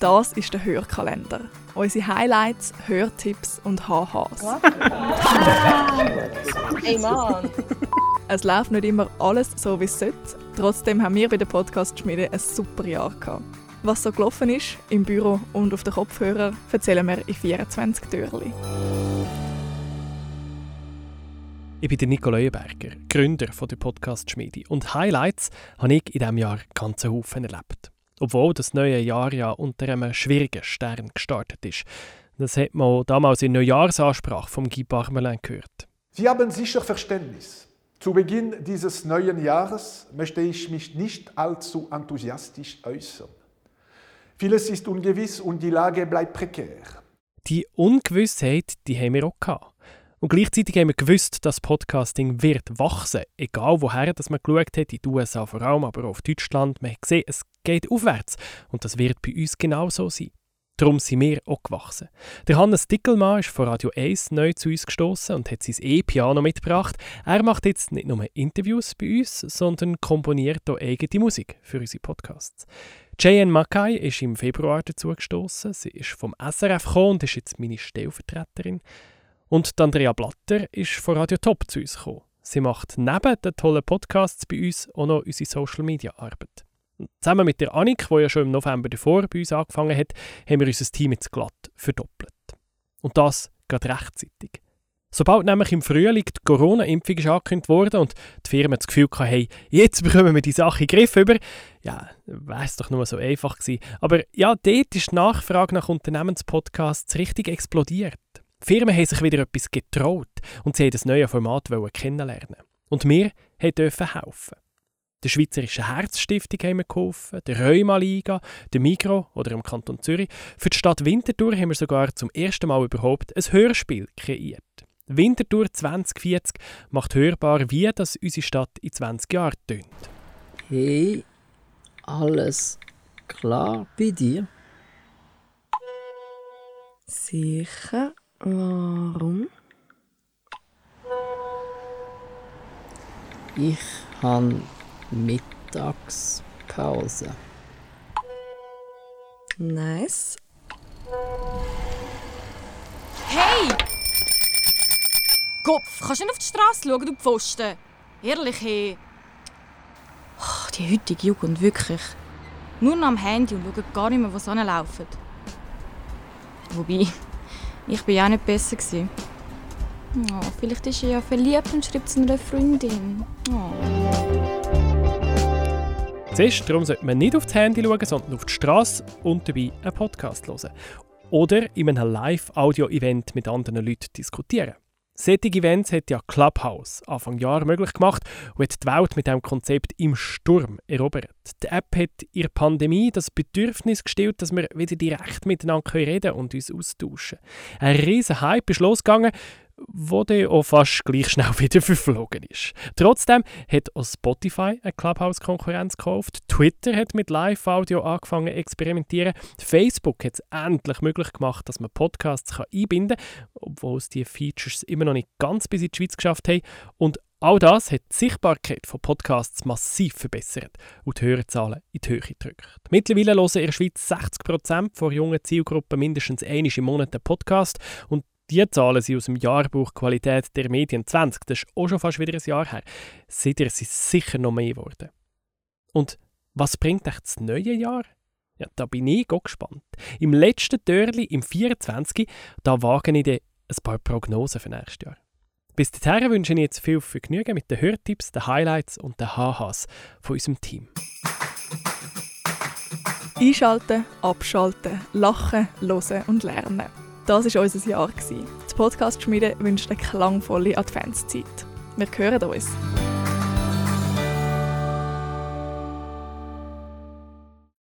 Das ist der Hörkalender. Unsere Highlights, Hörtipps und HHs. Ey Mann! Es läuft nicht immer alles so, wie es sollte. Trotzdem haben wir bei der Podcast-Schmiede ein super Jahr gehabt. Was so gelaufen ist, im Büro und auf den Kopfhörern, erzählen wir in 24 Türchen. Ich bin der Nico Leuenberger, Gründer der Podcast-Schmiede. Und Highlights habe ich in diesem Jahr ganz Haufen erlebt. Obwohl das neue Jahr ja unter einem schwierigen Stern gestartet ist. Das hat man damals in der Neujahrsansprache von Guy Parmelin gehört. Sie haben sicher Verständnis. Zu Beginn dieses neuen Jahres möchte ich mich nicht allzu enthusiastisch äußern. Vieles ist ungewiss und die Lage bleibt prekär. Die Ungewissheit, die haben wir auch gehabt. Und gleichzeitig haben wir gewusst, dass Podcasting wird wachsen, egal woher dass man geschaut hat, in den USA vor allem, aber auch auf Deutschland. Man hat gesehen, es geht aufwärts und das wird bei uns genauso sein. Darum sind wir auch gewachsen. Der Hannes Dickelmann ist von Radio 1 neu zu uns gestoßen und hat sein E-Piano mitgebracht. Er macht jetzt nicht nur Interviews bei uns, sondern komponiert auch eigene Musik für unsere Podcasts. J.N. Mackay ist im Februar dazu gestoßen. Sie ist vom SRF gekommen und ist jetzt meine Stellvertreterin. Und Andrea Blatter ist von Radio Top zu uns gekommen. Sie macht neben den tollen Podcasts bei uns auch noch unsere Social-Media-Arbeit. Zusammen mit der Annik, die ja schon im November davor bei uns angefangen hat, haben wir unser Team jetzt glatt verdoppelt. Und das gerade rechtzeitig. Sobald nämlich im Frühling die Corona-Impfung angekündigt wurde und die Firmen das Gefühl hatten, hey, jetzt bekommen wir die Sache in den Griff über, ja, wäre es doch nur so einfach gewesen. Aber ja, dort ist die Nachfrage nach Unternehmenspodcasts richtig explodiert. Die Firmen haben sich wieder etwas getraut und sie wollten das neue Format kennenlernen. Und wir durften helfen. Der Schweizerischen Herzstiftung haben wir geholfen, der Rheuma-Liga, der Migro oder im Kanton Zürich. Für die Stadt Winterthur haben wir sogar zum ersten Mal überhaupt ein Hörspiel kreiert. Winterthur 2040 macht hörbar, wie das unsere Stadt in 20 Jahren tönt. Hey, alles klar bei dir? Sicher. Warum? Ich habe Mittagspause. Nice. Hey! Kopf, kannst du nicht auf die Straße schauen, du Pfosten? Ehrlich, hey. Oh, die heutige Jugend, wirklich. Nur noch am Handy und schauen gar nicht mehr, was anlaufen. Wobei, ich war ja nicht besser. Oh, vielleicht ist er ja verliebt und schreibt es einer Freundin. Oh. Siehst, darum sollte man nicht auf das Handy schauen, sondern auf die Straße und dabei einen Podcast hören. Oder in einem Live-Audio-Event mit anderen Leuten diskutieren. Solche Events hat ja Clubhouse Anfang Jahr möglich gemacht und hat die Welt mit diesem Konzept im Sturm erobert. Die App hat in der Pandemie das Bedürfnis gestellt, dass wir wieder direkt miteinander reden und uns austauschen. Ein riesen Hype ist losgegangen wo dann auch fast gleich schnell wieder verflogen ist. Trotzdem hat auch Spotify eine Clubhouse-Konkurrenz gekauft, Twitter hat mit Live-Audio angefangen zu experimentieren, Facebook hat es endlich möglich gemacht, dass man Podcasts einbinden kann, obwohl es diese Features immer noch nicht ganz bis in die Schweiz geschafft haben. Und All das hat die Sichtbarkeit von Podcasts massiv verbessert und die Hörerzahlen in die Höhe gedrückt. Mittlerweile hören in der Schweiz 60% der jungen Zielgruppe mindestens einmal im Monat einen Podcast und die Zahlen sind aus dem Jahrbuch Qualität der Medien 20. Das ist auch schon fast wieder ein Jahr her. Seitdem sind sicher noch mehr geworden. Und was bringt euch das neue Jahr? Ja, da bin ich auch gespannt. Im letzten Türli, im 24. da wage ich ein paar Prognosen für nächstes Jahr. Bis dahin wünsche ich jetzt viel Vergnügen mit den Hörtipps, den Highlights und den HHs von unserem Team. Einschalten, abschalten, lachen, hören und lernen. Das war unser Jahr. Die Podcast-Schmiede wünscht eine klangvolle Adventszeit. Wir hören uns.